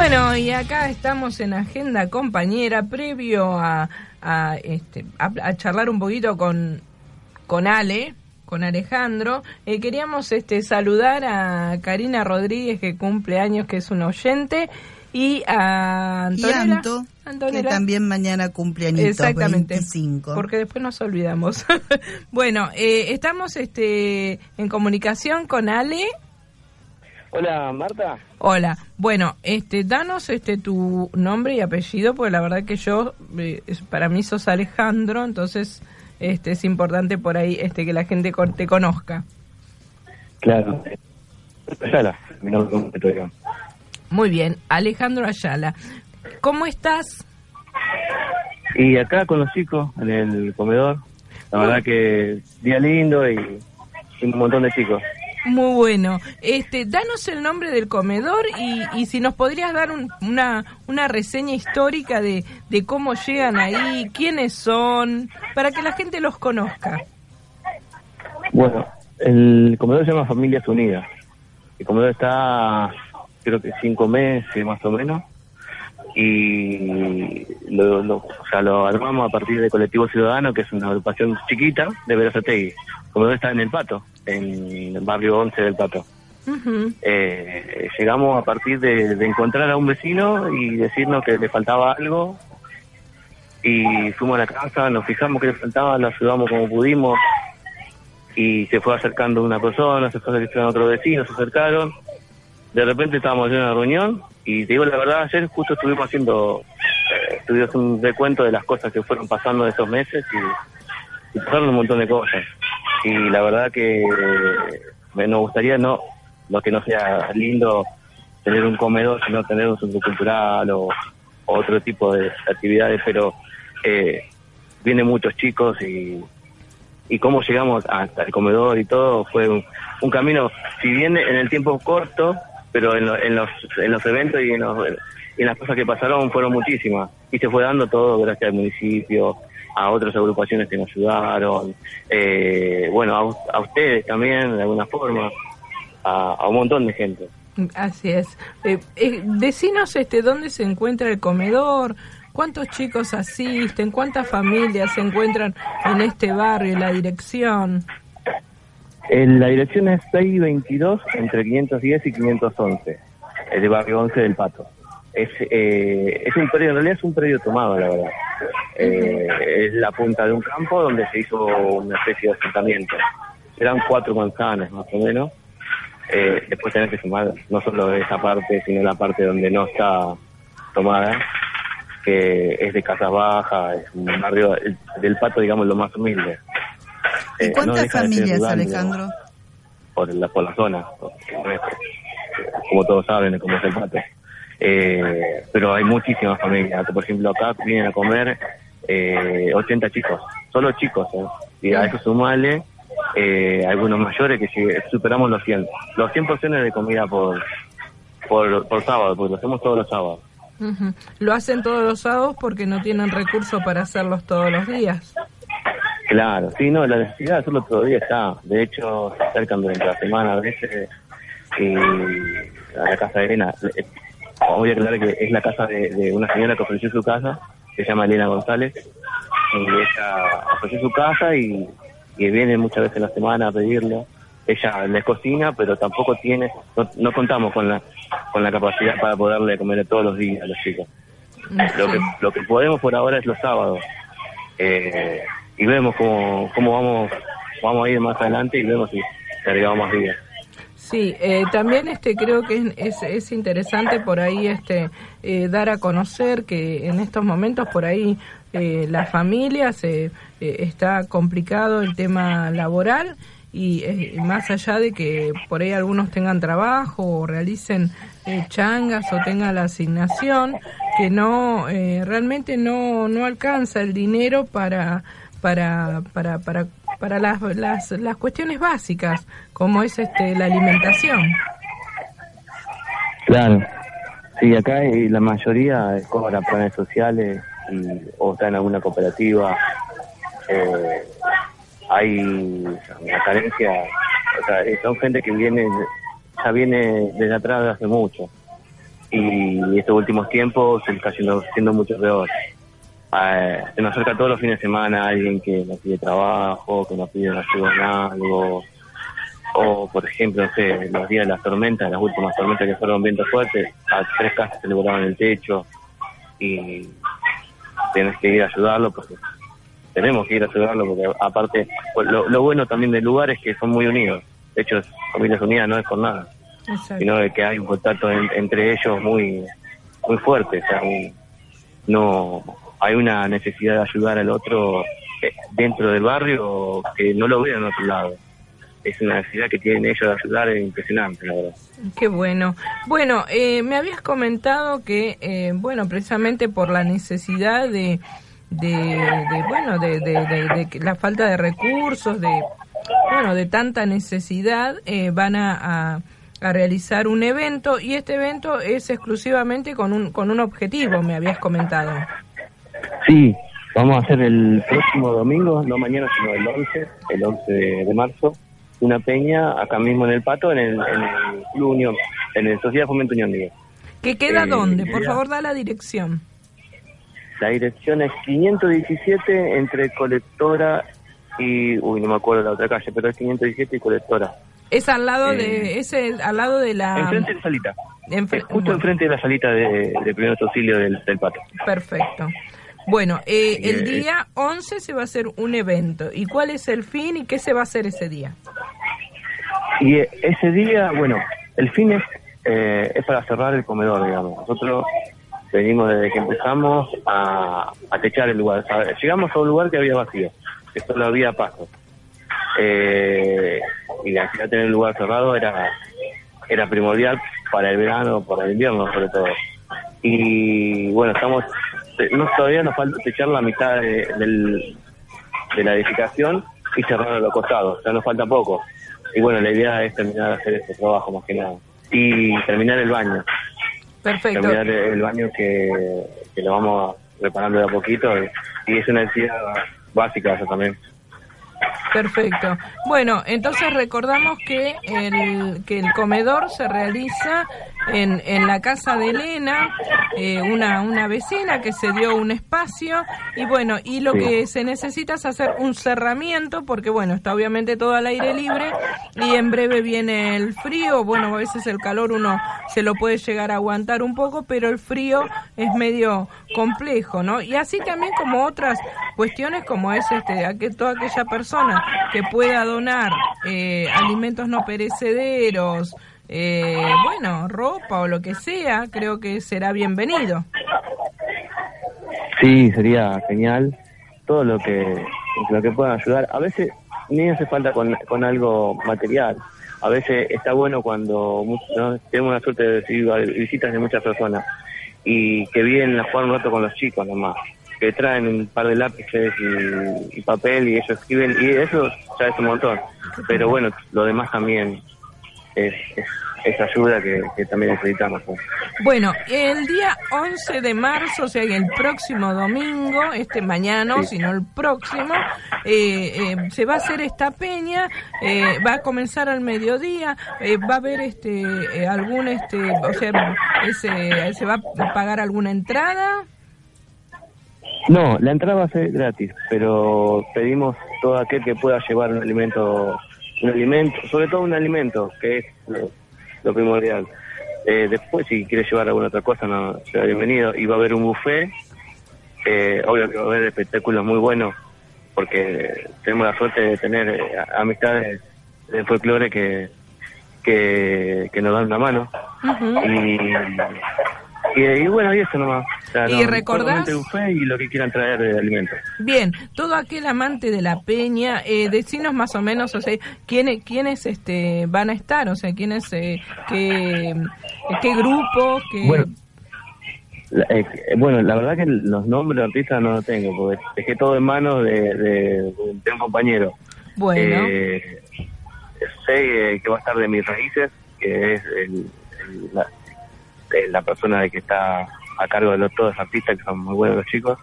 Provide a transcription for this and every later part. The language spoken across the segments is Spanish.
Bueno, y acá estamos en agenda compañera, previo a, a, este, a, charlar un poquito con, con Ale, con Alejandro. Eh, queríamos este, saludar a Karina Rodríguez, que cumple años, que es un oyente, y a Antonella, que también mañana cumple años Exactamente, 25. porque después nos olvidamos. bueno, eh, estamos este, en comunicación con Ale. Hola, Marta. Hola. Bueno, este, danos este tu nombre y apellido, porque la verdad que yo, eh, para mí sos Alejandro, entonces este es importante por ahí este que la gente te conozca. Claro. Ayala, mi nombre Muy bien, Alejandro Ayala. ¿Cómo estás? Y acá con los chicos, en el comedor. La verdad que día lindo y un montón de chicos. Muy bueno. Este, danos el nombre del comedor y, y si nos podrías dar una, una reseña histórica de, de cómo llegan ahí, quiénes son, para que la gente los conozca. Bueno, el comedor se llama Familias Unidas. El comedor está, creo que cinco meses más o menos y lo, lo, o sea, lo armamos a partir de Colectivo Ciudadano, que es una agrupación chiquita de Verazategui. Como está en El Pato, en el barrio 11 del Pato. eh, llegamos a partir de, encontrar a un vecino y decirnos que le faltaba algo y fuimos a la casa, nos fijamos que le faltaba, lo ayudamos como pudimos y se fue acercando una persona, se fue acercando otro vecino, se acercaron. De repente estábamos en una reunión y te digo la verdad, ayer justo estuvimos haciendo, eh, estuvimos un recuento de las cosas que fueron pasando de esos meses y, y pasaron un montón de cosas. Y la verdad que me nos gustaría no, lo que no sea lindo tener un comedor, sino tener un centro cultural o, otro tipo de actividades, pero eh, vienen muchos chicos y, y cómo llegamos hasta el comedor y todo fue un, camino, si bien en el tiempo corto, pero en, en, los, en los eventos y en, las cosas que pasaron fueron muchísimas. Y se fue dando todo gracias al municipio, a otras agrupaciones que nos ayudaron, eh, bueno, a, ustedes también, de alguna forma, a, un montón de gente. Así es. Eh, eh, decinos este, dónde se encuentra el comedor, cuántos chicos asisten, cuántas familias se encuentran en este barrio, la dirección. La dirección es 622 entre 510 y 511, el barrio 11 del Pato. Es, eh, es un predio, en realidad es un predio tomado, la verdad. Eh, es la punta de un campo donde se hizo una especie de asentamiento. Eran cuatro manzanas, más o menos. Eh, después tenés que sumar no solo esa parte, sino la parte donde no está tomada, que es de casas bajas, es un barrio del Pato, digamos, lo más humilde. ¿Y cuántas familias, Alejandro? Por la, por la zona, como todos saben, como es el pato. Eh, pero hay muchísimas familias. Por ejemplo, acá vienen a comer eh, 80 chicos, solo chicos. ¿eh? Y a eso sumale eh, algunos mayores que superamos los 100. Los 100 porciones de comida por, por, por sábado, porque lo hacemos todos los sábados. Lo hacen todos los sábados porque no tienen recursos para hacerlos todos los días. Claro, sí, no, la necesidad de hacerlo todo día está. De hecho, se acercan durante la semana a veces y a la casa de Elena. Eh, voy a aclarar que es la casa de, una señora que ofreció su casa, se llama Elena González. Y ella ofreció su casa y, viene muchas veces en la semana a pedirlo. Ella les cocina, pero tampoco tiene, no, contamos con la con la capacidad para poderle comer todos los días a los chicos. Lo que, lo que podemos por ahora es los sábados. Eh, y vemos cómo, cómo vamos, vamos a ir más adelante y vemos si agregamos más días. Sí, eh, también este creo que es, es, interesante por ahí este eh, dar a conocer que en estos momentos por ahí eh, las familias eh, está complicado el tema laboral y más allá de que por ahí algunos tengan trabajo o realicen changas o tengan la asignación que no realmente no no alcanza el dinero para para, para, para, para las, las, las cuestiones básicas, como es este, la alimentación. Claro, sí, acá la mayoría cobra planes sociales y, o está en alguna cooperativa. Eh, hay una carencia, o sea, son gente que viene, ya viene desde atrás de hace mucho. y estos últimos tiempos se está siendo, siendo mucho peor. Eh, se nos acerca todos los fines de semana alguien que nos pide trabajo, que nos pide ayuda en algo, o por ejemplo, no sé, los días de las tormentas, las últimas tormentas que fueron vientos fuertes, a tres casas se le volaban el techo y tienes que ir a ayudarlo porque tenemos que ir a ayudarlo porque aparte pues, lo, bueno también del lugar es que son muy unidos. De hecho familias unidas no es por nada sino que hay un contacto entre ellos muy muy fuerte o sea no hay una necesidad de ayudar al otro eh, dentro del barrio que no lo vean en otro lado. Es una necesidad que tienen ellos de ayudar, es impresionante, la verdad. Qué bueno. Bueno, eh, me habías comentado que, eh, bueno, precisamente por la necesidad de, de, bueno, de, de, la falta de recursos, de, bueno, de tanta necesidad, van a, a, a, realizar un evento y este evento es exclusivamente con un, con un objetivo, me habías comentado. Sí, vamos a hacer el próximo domingo, no mañana, sino el 11, el 11 de, marzo, una peña acá mismo en el Pato, en el, en el Club Unión, en el Sociedad Fomento Unión. ¿Que queda eh, dónde? Por favor, da la dirección. La dirección es 517 entre Colectora y... Uy, no me acuerdo la otra calle, pero es 517 y Colectora. Es al lado de... Eh, es al lado de la... Enfrente de la salita. justo enfrente de la salita de, de primer auxilio del, del Pato. Perfecto. Bueno, eh, el día 11 se va a hacer un evento. ¿Y cuál es el fin y qué se va a hacer ese día? Y eh, ese día, bueno, el fin es, eh, es para cerrar el comedor, digamos. Nosotros venimos desde que empezamos a, techar el lugar. llegamos a un lugar que había vacío, que solo había paso. y la necesidad de tener el lugar cerrado era, era primordial para el verano, para el invierno sobre todo. Y bueno, estamos este, no todavía nos falta techar la mitad de, del, de la edificación y cerrar los costados, sea, nos falta poco. Y bueno, la idea es terminar de hacer este trabajo más que nada. Y terminar el baño. Perfecto. Terminar el baño que, que lo vamos reparando de a poquito y, es una necesidad básica eso también. Perfecto. Bueno, entonces recordamos que el, que el comedor se realiza en, en la casa de Elena, eh, una, una vecina que se dio un espacio y bueno, y lo que se necesita es hacer un cerramiento porque bueno, está obviamente todo al aire libre y en breve viene el frío, bueno, a veces el calor uno se lo puede llegar a aguantar un poco, pero el frío es medio complejo, ¿no? Y así también como otras cuestiones como es este, que toda aquella persona que pueda donar eh, alimentos no perecederos, eh, bueno, ropa o lo que sea, creo que será bienvenido. Sí, sería genial. Todo lo que, lo que pueda ayudar. A veces ni hace falta con, con algo material. A veces está bueno cuando tenemos la suerte de recibir visitas de muchas personas y que vienen a jugar un rato con los chicos nomás que traen un par de lápices y, papel y ellos escriben y eso ya es un montón pero bueno lo demás también es, esa ayuda que, también necesitamos. Pues. Bueno, el día 11 de marzo, o sea, el próximo domingo, este mañana, sino el próximo, eh, eh, se va a hacer esta peña, eh, va a comenzar al mediodía, va a haber este algún, este o sea, ese, ¿se va a pagar alguna entrada? No, la entrada va a ser gratis, pero pedimos todo aquel que pueda llevar un alimento un alimento, sobre todo un alimento, que es lo, primordial. Eh, después, si quiere llevar alguna otra cosa, no, será bienvenido. Y va a haber un buffet, eh, obvio que va a haber espectáculos muy buenos, porque tenemos la suerte de tener eh, amistades de folclore que, que, nos dan la mano. Y, y, bueno, y eso nomás. y recordás... y lo que quieran traer de alimentos. Bien, todo aquel amante de la peña, eh, decinos más o menos, o sea, quiénes, quiénes este, van a estar, o sea, quiénes, eh, qué, qué grupo, qué... Bueno. La, eh, bueno, la verdad que los nombres de artistas no los tengo, porque dejé todo en manos de, de, un compañero. Bueno. Eh, sé que va a estar de mis raíces, que es el, la, la persona de que está a cargo de los, todos los artistas, que son muy buenos los chicos.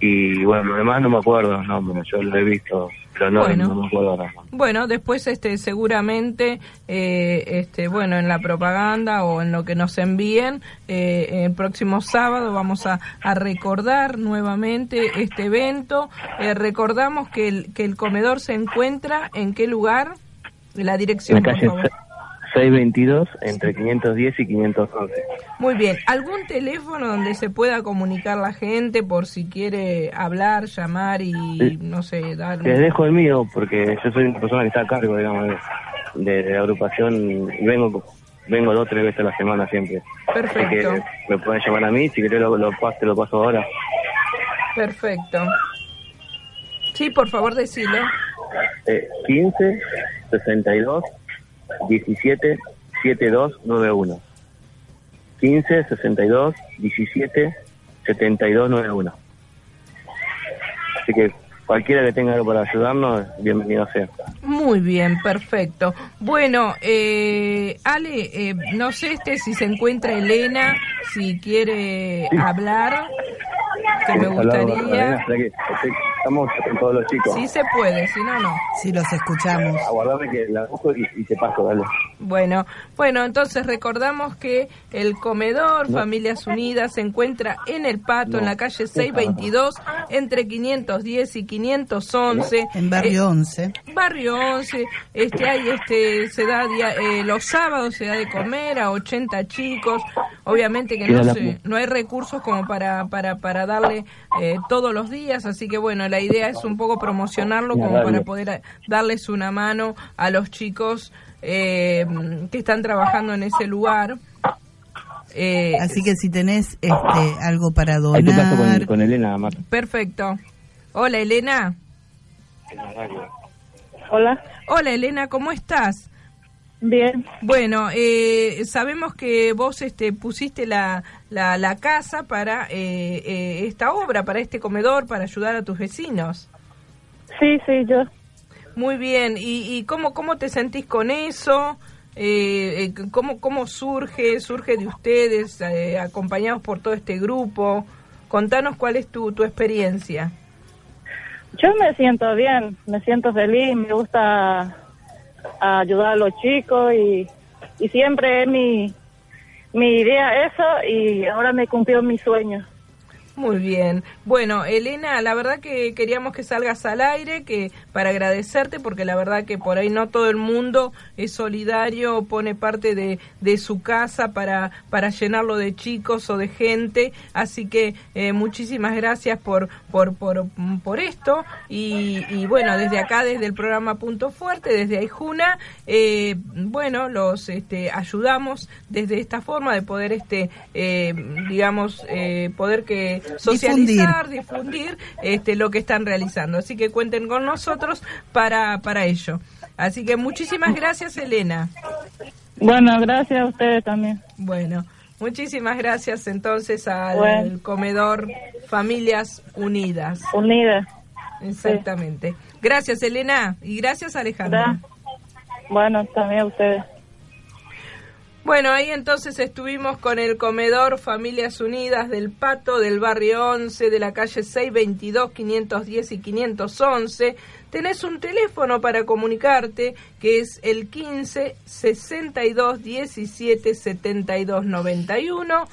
y bueno, lo demás no me acuerdo, no, yo lo he visto, pero no, bueno, me acuerdo ahora. Bueno, después este seguramente, eh, este bueno, en la propaganda o en lo que nos envíen, eh, el próximo sábado vamos a, a recordar nuevamente este evento. Eh, recordamos que el, que el comedor se encuentra en qué lugar, la dirección, por favor. 622 entre 510 y 511. Muy bien. ¿Algún teléfono donde se pueda comunicar la gente por si quiere hablar, llamar y no sé, dar... Te dejo el mío porque yo soy una persona que está a cargo, digamos, de, la agrupación y vengo vengo dos o tres veces a la semana siempre. Perfecto. Así que me pueden llamar a mí, si querés lo, lo, te lo paso ahora. Perfecto. Sí, por favor, decilo. Eh, 15 62 17 7291. 15 62 17 7291. Así que cualquiera que tenga algo para ayudarnos, bienvenido sea. Muy bien, perfecto. Bueno, eh, Ale, eh, no sé este si se encuentra Elena, si quiere hablar que me gustaría. Estamos con todos los chicos. Sí se puede, si no, no. Si los escuchamos. Aguardame que la busco y, te paso, dale. Bueno, bueno, entonces recordamos que el comedor Familias Unidas se encuentra en El Pato, en la calle 622, entre 510 y 511. En Barrio 11. Eh, barrio 11. Este, hay, este, se da eh, los sábados se da de comer a 80 chicos. Obviamente que no, no hay recursos como para, para, para darle eh, todos los días, así que bueno, la idea es un poco promocionarlo como para poder darles una mano a los chicos eh, que están trabajando en ese lugar. Eh, así que si tenés este, algo para donar... con, Elena, Perfecto. Hola, Elena. Hola. Hola, Elena, ¿cómo estás? Bien. Bueno, eh, sabemos que vos este, pusiste la, la, la casa para eh, eh, esta obra, para este comedor, para ayudar a tus vecinos. Sí, sí, yo. Muy bien. ¿Y, y cómo, cómo te sentís con eso? Eh, ¿cómo, ¿Cómo surge? ¿Surge de ustedes, acompañados por todo este grupo? Contanos cuál es tu, tu experiencia. Yo me siento bien, me siento feliz, me gusta ayudar a los chicos y, y siempre es mi, mi idea eso y ahora me cumplió mi sueño. Muy bien. Bueno, Elena, la verdad que queríamos que salgas al aire, que para agradecerte, porque la verdad que por ahí no todo el mundo es solidario, pone parte de, de su casa para, para llenarlo de chicos o de gente. Así que eh, muchísimas gracias por, por, por, por esto. Y, y, bueno, desde acá, desde el programa Punto Fuerte, desde Aijuna, eh, bueno, los este, ayudamos desde esta forma de poder, este, eh, digamos, eh, poder que socializar, difundir, este, lo que están realizando. Así que cuenten con nosotros para, para ello. Así que muchísimas gracias, Elena. Bueno, gracias a ustedes también. Bueno, muchísimas gracias entonces al comedor Familias Unidas. Unidas. Exactamente. Gracias, Elena, y gracias, Alejandra. Bueno, también a ustedes. Bueno, ahí entonces estuvimos con el comedor Familias Unidas del Pato del barrio 11 de la calle 622, 510 y 511. Tenés un teléfono para comunicarte que es el 15 62 17 72 91.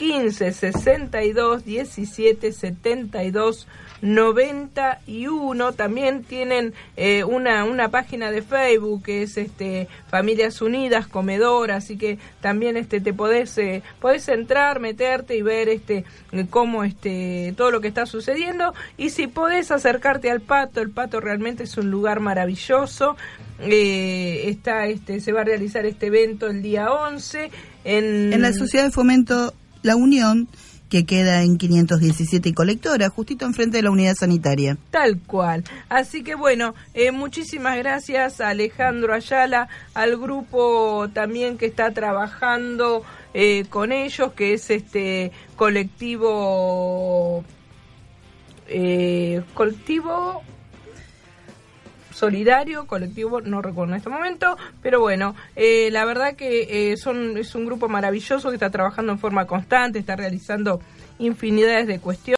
15 62 17 72 91. También tienen eh, una, una página de Facebook que es este Familias Unidas Comedor, así que también este te podés, eh, entrar, meterte y ver este cómo este todo lo que está sucediendo y si podés acercarte al Pato, el Pato realmente es un lugar maravilloso. Eh, está este se va a realizar este evento el día 11 en, en la Sociedad de Fomento La Unión que queda en 517 y colectora, justito enfrente de la unidad sanitaria. Tal cual. Así que bueno, eh, muchísimas gracias a Alejandro Ayala, al grupo también que está trabajando eh, con ellos, que es este colectivo eh, colectivo solidario, colectivo, no recuerdo en este momento, pero bueno, eh, la verdad que eh, son, es un grupo maravilloso que está trabajando en forma constante, está realizando infinidades de cuestiones.